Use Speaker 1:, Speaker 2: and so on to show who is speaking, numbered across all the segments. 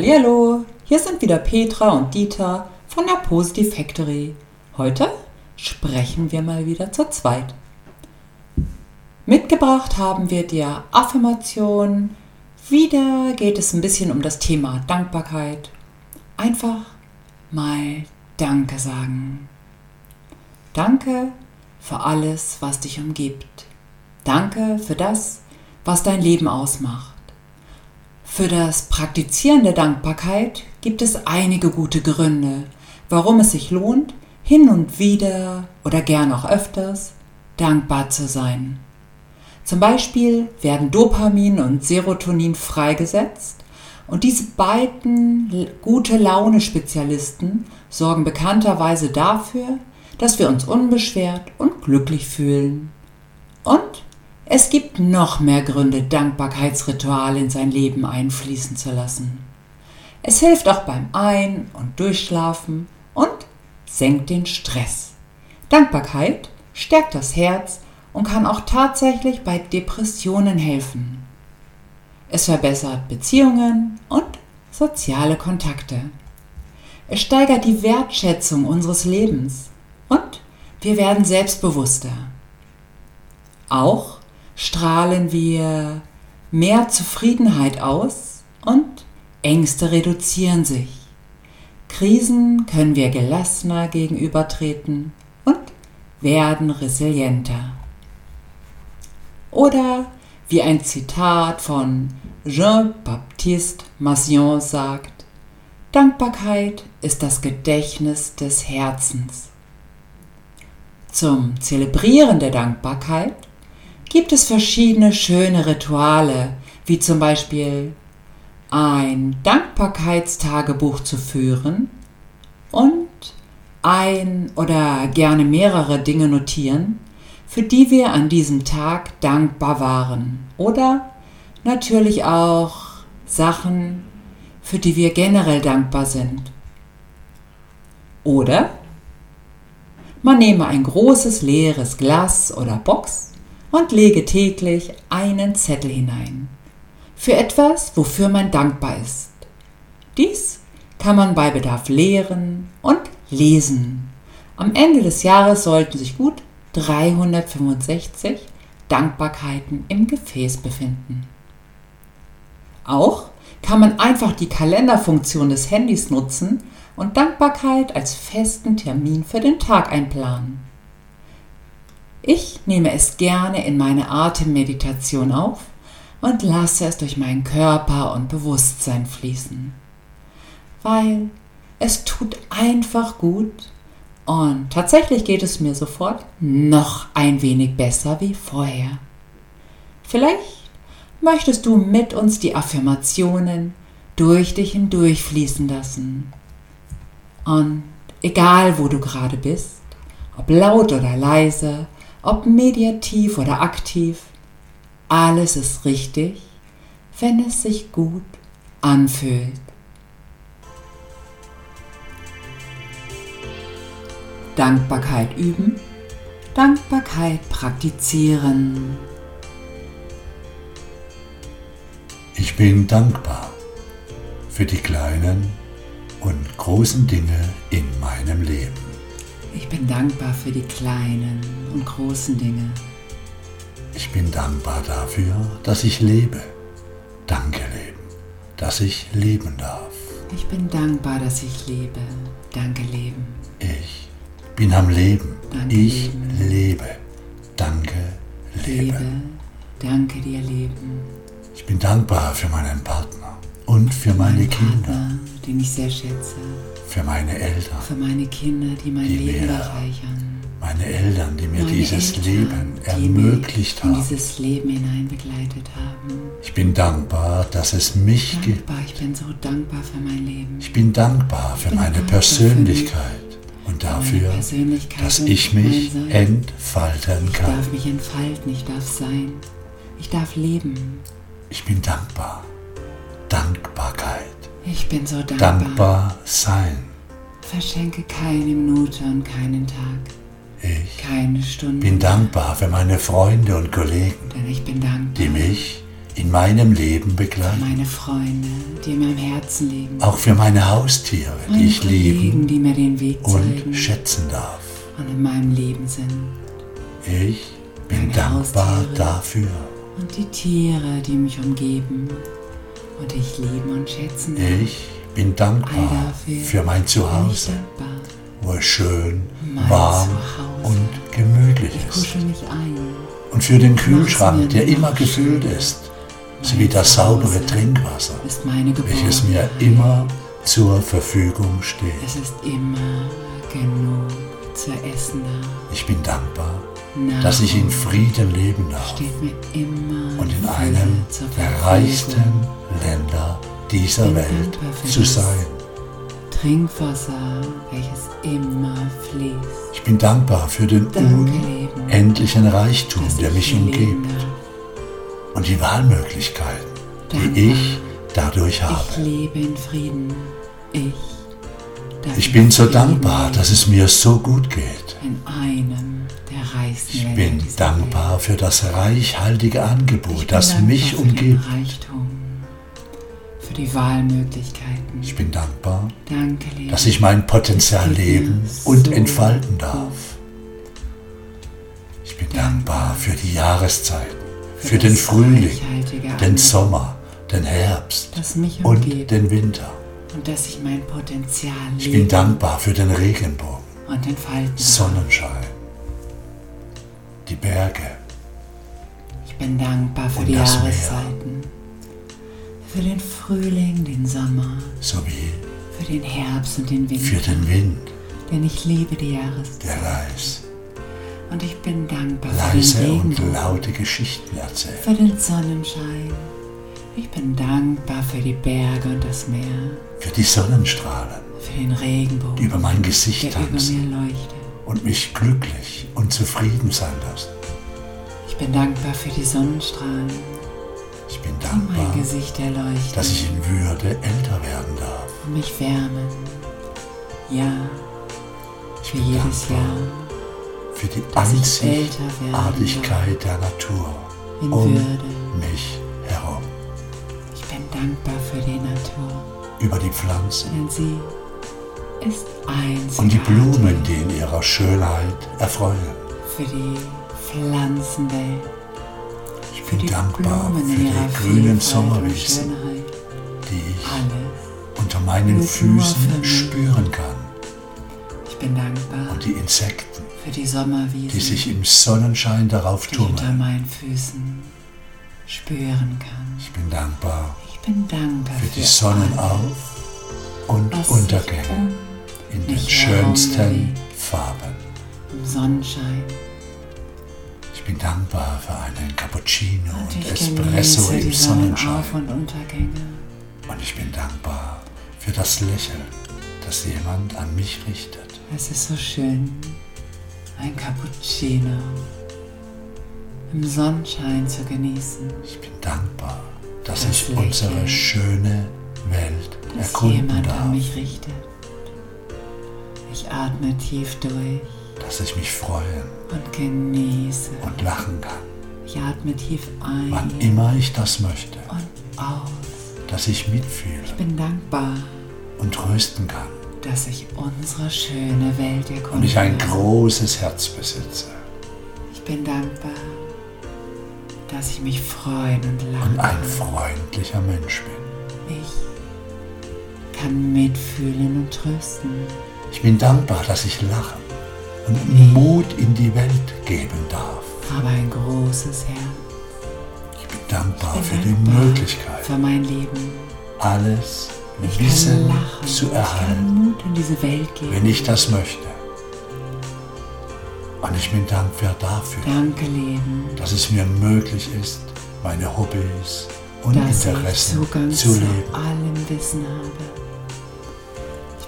Speaker 1: Hallihallo, hier sind wieder Petra und Dieter von der Positive Factory. Heute sprechen wir mal wieder zu zweit. Mitgebracht haben wir dir Affirmation. Wieder geht es ein bisschen um das Thema Dankbarkeit. Einfach mal Danke sagen. Danke für alles, was dich umgibt. Danke für das, was dein Leben ausmacht. Für das Praktizieren der Dankbarkeit gibt es einige gute Gründe, warum es sich lohnt, hin und wieder oder gern auch öfters dankbar zu sein. Zum Beispiel werden Dopamin und Serotonin freigesetzt und diese beiden gute Laune-Spezialisten sorgen bekannterweise dafür, dass wir uns unbeschwert und glücklich fühlen. Und es gibt noch mehr Gründe, Dankbarkeitsrituale in sein Leben einfließen zu lassen. Es hilft auch beim Ein- und Durchschlafen und senkt den Stress. Dankbarkeit stärkt das Herz und kann auch tatsächlich bei Depressionen helfen. Es verbessert Beziehungen und soziale Kontakte. Es steigert die Wertschätzung unseres Lebens und wir werden selbstbewusster. Auch strahlen wir mehr Zufriedenheit aus und Ängste reduzieren sich. Krisen können wir gelassener gegenübertreten und werden resilienter. Oder wie ein Zitat von Jean-Baptiste Massion sagt, Dankbarkeit ist das Gedächtnis des Herzens. Zum Zelebrieren der Dankbarkeit gibt es verschiedene schöne Rituale, wie zum Beispiel ein Dankbarkeitstagebuch zu führen und ein oder gerne mehrere Dinge notieren, für die wir an diesem Tag dankbar waren. Oder natürlich auch Sachen, für die wir generell dankbar sind. Oder man nehme ein großes leeres Glas oder Box und lege täglich einen Zettel hinein. Für etwas, wofür man dankbar ist. Dies kann man bei Bedarf lehren und lesen. Am Ende des Jahres sollten sich gut 365 Dankbarkeiten im Gefäß befinden. Auch kann man einfach die Kalenderfunktion des Handys nutzen und Dankbarkeit als festen Termin für den Tag einplanen. Ich nehme es gerne in meine Atemmeditation auf und lasse es durch meinen Körper und Bewusstsein fließen. Weil es tut einfach gut und tatsächlich geht es mir sofort noch ein wenig besser wie vorher. Vielleicht möchtest du mit uns die Affirmationen durch dich hindurch fließen lassen. Und egal wo du gerade bist, ob laut oder leise, ob mediativ oder aktiv, alles ist richtig, wenn es sich gut anfühlt. Dankbarkeit üben, Dankbarkeit praktizieren.
Speaker 2: Ich bin dankbar für die kleinen und großen Dinge in meinem Leben.
Speaker 1: Ich bin dankbar für die kleinen und großen Dinge.
Speaker 2: Ich bin dankbar dafür, dass ich lebe. Danke, Leben, dass ich leben darf.
Speaker 1: Ich bin dankbar, dass ich lebe. Danke, Leben.
Speaker 2: Ich bin am Leben.
Speaker 1: Danke,
Speaker 2: ich
Speaker 1: Leben.
Speaker 2: lebe. Danke, Leben.
Speaker 1: Lebe. Danke dir, Leben.
Speaker 2: Ich bin dankbar für meinen Partner und für meine
Speaker 1: Mein
Speaker 2: Kinder,
Speaker 1: Partner, den ich sehr schätze.
Speaker 2: für meine Eltern,
Speaker 1: Für meine Kinder, die mein
Speaker 2: Die
Speaker 1: Leben
Speaker 2: mir
Speaker 1: bereichern.
Speaker 2: meine Eltern, die mir
Speaker 1: Meine
Speaker 2: dieses
Speaker 1: Eltern,
Speaker 2: Leben
Speaker 1: die
Speaker 2: ermöglicht haben.
Speaker 1: dieses Leben hinein begleitet haben.
Speaker 2: Ich bin dankbar, dass es mich gibt.
Speaker 1: Dankbar, ich bin so dankbar für mein Leben.
Speaker 2: Ich bin dankbar für
Speaker 1: bin
Speaker 2: meine
Speaker 1: dankbar für
Speaker 2: Persönlichkeit und
Speaker 1: Meine
Speaker 2: dafür, dass ich mich entfalten
Speaker 1: Ich
Speaker 2: kann.
Speaker 1: darf mich entfalten, ich darf sein. Ich darf leben.
Speaker 2: Ich bin dankbar. Dankbarkeit.
Speaker 1: Ich bin so dankbar.
Speaker 2: Dankbar sein.
Speaker 1: Verschenke keine Minute und keinen Tag,
Speaker 2: Ich
Speaker 1: keine Stunde.
Speaker 2: bin dankbar für meine Freunde und Kollegen,
Speaker 1: Denn ich bin dankbar.
Speaker 2: die mich in meinem Leben
Speaker 1: für
Speaker 2: begleiten.
Speaker 1: meine Freunde, die in meinem Herzen liegen,
Speaker 2: Auch für meine Haustiere, die
Speaker 1: meine
Speaker 2: ich lieben
Speaker 1: Kollegen, die mir den Weg
Speaker 2: und
Speaker 1: zeigen
Speaker 2: schätzen darf.
Speaker 1: und in meinem Leben sind.
Speaker 2: Ich bin
Speaker 1: Meine
Speaker 2: dankbar
Speaker 1: Haustiere.
Speaker 2: dafür.
Speaker 1: Und die Tiere, die mich umgeben und ich lieben und schätzen.
Speaker 2: Ich bin dankbar für mein Zuhause, wo es schön, warm und gemütlich
Speaker 1: Ich
Speaker 2: ist. Und für den Kühlschrank, der immer gefüllt ist, sowie das saubere Trinkwasser, welches mir immer zur Verfügung steht.
Speaker 1: Es ist immer genug zu essen da.
Speaker 2: Ich bin dankbar, dass ich in Frieden leben darf
Speaker 1: steht mir immer
Speaker 2: und in einem der reichsten Länder dieser Welt zu sein.
Speaker 1: Trinkwasser, welches immer fließt.
Speaker 2: Ich bin dankbar für den unendlichen Reichtum, der
Speaker 1: ich
Speaker 2: mich umgibt und die Wahlmöglichkeiten, die ich dadurch
Speaker 1: Ich
Speaker 2: habe.
Speaker 1: lebe in Frieden. Ich.
Speaker 2: Ich
Speaker 1: in
Speaker 2: bin so dankbar, dass es mir so gut geht.
Speaker 1: in einem reichsten
Speaker 2: Ich bin dankbar für das reichhaltige
Speaker 1: Welt. Ich
Speaker 2: Angebot, das mich
Speaker 1: für den
Speaker 2: umgibt.
Speaker 1: Reichtum, für die Wahlmöglichkeiten.
Speaker 2: Ich bin dankbar,
Speaker 1: Danke,
Speaker 2: dass ich mein Potenzial leben
Speaker 1: so
Speaker 2: und entfalten
Speaker 1: gut.
Speaker 2: darf. Ich bin
Speaker 1: Dankbar.
Speaker 2: für die Jahreszeiten, für
Speaker 1: das
Speaker 2: den Frühling, den Sommer, den Herbst und den Winter.
Speaker 1: und dass ich mein Potenzial
Speaker 2: Ich
Speaker 1: lebe
Speaker 2: bin dankbar für den Regenbogen,
Speaker 1: und entfalten darf.
Speaker 2: Sonnenschein, die Berge,
Speaker 1: Ich bin dankbar für
Speaker 2: Und
Speaker 1: die
Speaker 2: das Meer.
Speaker 1: Jahreszeiten, für den Frühling, den Sommer,
Speaker 2: sowie
Speaker 1: für den Herbst und den Winter.
Speaker 2: für den Wind,
Speaker 1: Denn ich liebe die Jahreszeit.
Speaker 2: der leis,
Speaker 1: Und ich bin dankbar
Speaker 2: leise
Speaker 1: für den
Speaker 2: und
Speaker 1: Regenbogen,
Speaker 2: laute Geschichten erzählt.
Speaker 1: für den Sonnenschein. Ich bin dankbar für die Berge und das Meer,
Speaker 2: Für die Sonnenstrahlen,
Speaker 1: für den Regenbogen,
Speaker 2: die über mein Gesicht
Speaker 1: der über
Speaker 2: tanzen
Speaker 1: mir leuchtet.
Speaker 2: Und mich glücklich und zufrieden sein lassen.
Speaker 1: Ich bin dankbar für die Sonnenstrahlen,
Speaker 2: Ich bin dankbar, dass ich in Würde älter werden darf.
Speaker 1: und mich wärmen. Ja,
Speaker 2: Ich
Speaker 1: für
Speaker 2: bin
Speaker 1: jedes
Speaker 2: dankbar
Speaker 1: Jahr,
Speaker 2: für die Einzigartigkeit der Natur
Speaker 1: in
Speaker 2: um
Speaker 1: Würde.
Speaker 2: mich herum.
Speaker 1: Ich bin dankbar für die Natur,
Speaker 2: Über die Pflanzen
Speaker 1: denn sie ist einzigartig.
Speaker 2: und die Blumen, die in ihrer Schönheit erfreuen.
Speaker 1: für die Pflanzenwelt,
Speaker 2: Ich bin dankbar
Speaker 1: Blumen
Speaker 2: für die grünen Sommerwiesen, die ich
Speaker 1: Alles.
Speaker 2: unter meinen. Füßen spüren kann.
Speaker 1: Ich bin dankbar
Speaker 2: Und die Insekten,
Speaker 1: für die Sommerwiesen,
Speaker 2: die sich im Sonnenschein darauf
Speaker 1: ich unter
Speaker 2: tummeln.
Speaker 1: meinen Füßen spüren kann.
Speaker 2: Ich bin dankbar
Speaker 1: Ich bin dankbar
Speaker 2: für
Speaker 1: für,
Speaker 2: die Sonnenauf- und Untergänge in den schönsten Farben.
Speaker 1: im Sonnenschein
Speaker 2: Ich bin dankbar für einen Cappuccino
Speaker 1: und
Speaker 2: und Espresso im Sonnenschein.
Speaker 1: Und.
Speaker 2: Und ich bin dankbar für das Lächeln, das jemand an mich richtet.
Speaker 1: Es ist so schön, ein Cappuccino im Sonnenschein zu genießen.
Speaker 2: Ich bin dankbar, dass
Speaker 1: Das
Speaker 2: ich
Speaker 1: Lächeln.
Speaker 2: unsere schöne Welt erkunden
Speaker 1: jemand an
Speaker 2: darf.
Speaker 1: mich richtet. Ich atme tief durch
Speaker 2: Dass ich mich freuen
Speaker 1: und genieße.
Speaker 2: und lachen kann,
Speaker 1: Ich atme tief ein
Speaker 2: wann immer ich das möchte.
Speaker 1: und aus.
Speaker 2: Dass ich mitfühle
Speaker 1: Ich bin dankbar,
Speaker 2: und trösten kann.
Speaker 1: dass ich unsere schöne Welt erkunde.
Speaker 2: Und ich ein großes Herz besitze
Speaker 1: Ich bin dankbar, dass ich mich freuen und lachen
Speaker 2: und ein freundlicher Mensch bin.
Speaker 1: Ich kann mitfühlen und trösten.
Speaker 2: Ich bin dankbar, dass ich lachen und Mut in die Welt geben darf.
Speaker 1: Habe ein großes Herz.
Speaker 2: Ich bin dankbar
Speaker 1: Ich
Speaker 2: für
Speaker 1: bin
Speaker 2: die
Speaker 1: dankbar
Speaker 2: Möglichkeit,
Speaker 1: für mein Leben.
Speaker 2: alles
Speaker 1: Ich
Speaker 2: Wissen
Speaker 1: lachen.
Speaker 2: zu
Speaker 1: Ich
Speaker 2: erhalten,
Speaker 1: kann Mut in diese Welt geben.
Speaker 2: wenn ich das möchte. Und ich bin dankbar dafür,
Speaker 1: Danke, Leben,
Speaker 2: dass es mir möglich ist, meine Hobbys und
Speaker 1: dass ich
Speaker 2: Interessen
Speaker 1: Zugang
Speaker 2: zu
Speaker 1: zu
Speaker 2: leben.
Speaker 1: allem Wissen habe.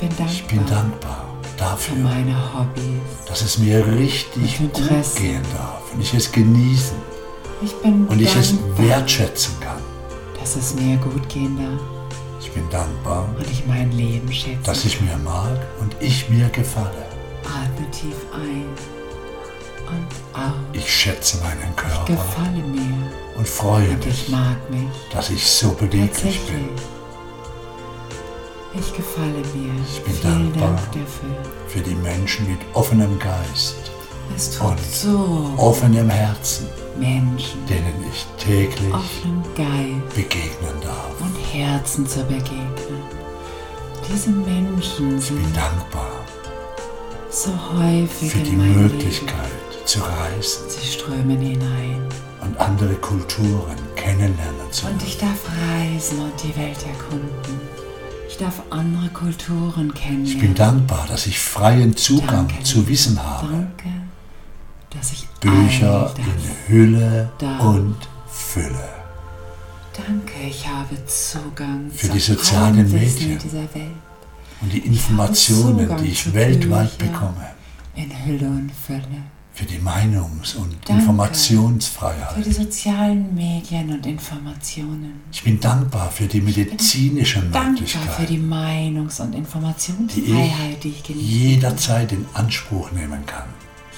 Speaker 1: Ich bin dankbar,
Speaker 2: Ich bin dankbar
Speaker 1: für
Speaker 2: dafür,
Speaker 1: meine Hobbys.
Speaker 2: dass es mir richtig gut gehen darf und ich es genießen
Speaker 1: Ich bin
Speaker 2: und ich es wertschätzen kann.
Speaker 1: dass es mir gut gehen darf
Speaker 2: Ich bin dankbar,
Speaker 1: und ich mein Leben schätze.
Speaker 2: dass ich mir mag und ich mir gefalle.
Speaker 1: Atme tief ein und aus.
Speaker 2: Ich schätze meinen
Speaker 1: Ich
Speaker 2: Körper
Speaker 1: gefalle mir
Speaker 2: und freue
Speaker 1: und ich
Speaker 2: mich,
Speaker 1: mag mich.
Speaker 2: dass ich so beweglich bin.
Speaker 1: Ich gefalle mir.
Speaker 2: Ich bin
Speaker 1: Vielen
Speaker 2: dankbar.
Speaker 1: Dank dafür.
Speaker 2: Für die Menschen mit offenem Geist, Und
Speaker 1: so
Speaker 2: offenem Herzen,
Speaker 1: Menschen,
Speaker 2: denen ich täglich begegnen darf.
Speaker 1: und Herzen zu begegnen. Diese Menschen
Speaker 2: Ich bin
Speaker 1: sind
Speaker 2: dankbar
Speaker 1: so häufig
Speaker 2: für die Möglichkeit zu reisen
Speaker 1: Leben. Sie strömen hinein.
Speaker 2: und andere Kulturen kennenlernen zu
Speaker 1: Und ich darf reisen und die Welt erkunden. Ich darf andere Kulturen kennenlernen.
Speaker 2: Ich bin dankbar, dass ich freien Zugang
Speaker 1: Danke.
Speaker 2: zu Wissen habe.
Speaker 1: Danke, dass ich
Speaker 2: Bücher in Hülle und Fülle.
Speaker 1: Danke, ich habe Zugang
Speaker 2: Für
Speaker 1: zu
Speaker 2: die sozialen Medien.
Speaker 1: in dieser Welt.
Speaker 2: Und die Informationen, die ich weltweit bekomme.
Speaker 1: In Hülle und Fülle.
Speaker 2: Für die Meinungs- und
Speaker 1: Danke. Für
Speaker 2: Informationsfreiheit.
Speaker 1: die sozialen Medien und Informationen.
Speaker 2: Ich bin dankbar für die medizinischen
Speaker 1: Dankbar für die Meinungs- und Informationsfreiheit, die ich genieße.
Speaker 2: jederzeit in Anspruch nehmen kann.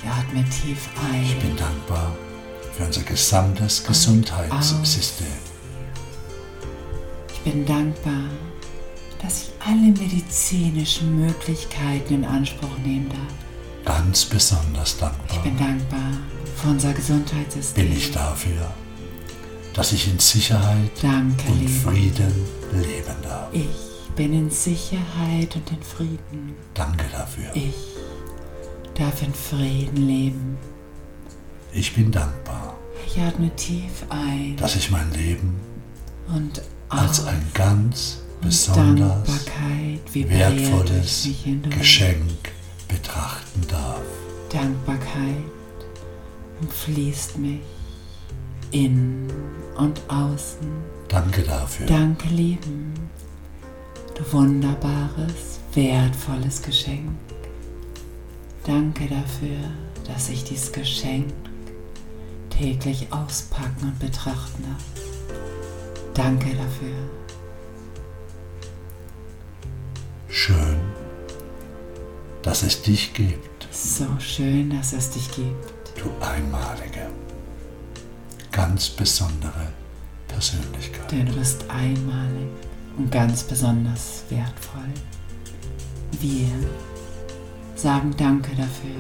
Speaker 1: Ich atme tief ein.
Speaker 2: Ich bin dankbar für unser gesamtes Gesundheitssystem.
Speaker 1: Ich bin dankbar, dass ich alle medizinischen Möglichkeiten in Anspruch nehmen darf.
Speaker 2: Ganz besonders
Speaker 1: Ich
Speaker 2: dankbar
Speaker 1: bin dankbar für unser Gesundheitssystem.
Speaker 2: bin ich dafür, dass ich in Sicherheit
Speaker 1: Danke,
Speaker 2: und
Speaker 1: Liebe.
Speaker 2: Frieden leben darf.
Speaker 1: Ich bin in Sicherheit und in Frieden.
Speaker 2: Danke dafür.
Speaker 1: Ich darf in Frieden leben.
Speaker 2: Ich bin dankbar,
Speaker 1: Ich atme tief ein
Speaker 2: dass ich mein Leben
Speaker 1: und
Speaker 2: als ein ganz besonders wertvolles. Geschenk betrachten darf.
Speaker 1: Dankbarkeit umfließt mich in und außen.
Speaker 2: Danke dafür.
Speaker 1: Danke, Leben. Du wunderbares, wertvolles Geschenk. Danke dafür, dass ich dieses Geschenk täglich auspacken und betrachten darf. Danke dafür.
Speaker 2: Dass es dich gibt,
Speaker 1: So schön, dass es dich gibt.
Speaker 2: du einmalige, ganz besondere Persönlichkeit.
Speaker 1: Denn du bist einmalig und ganz besonders wertvoll. Wir sagen Danke dafür,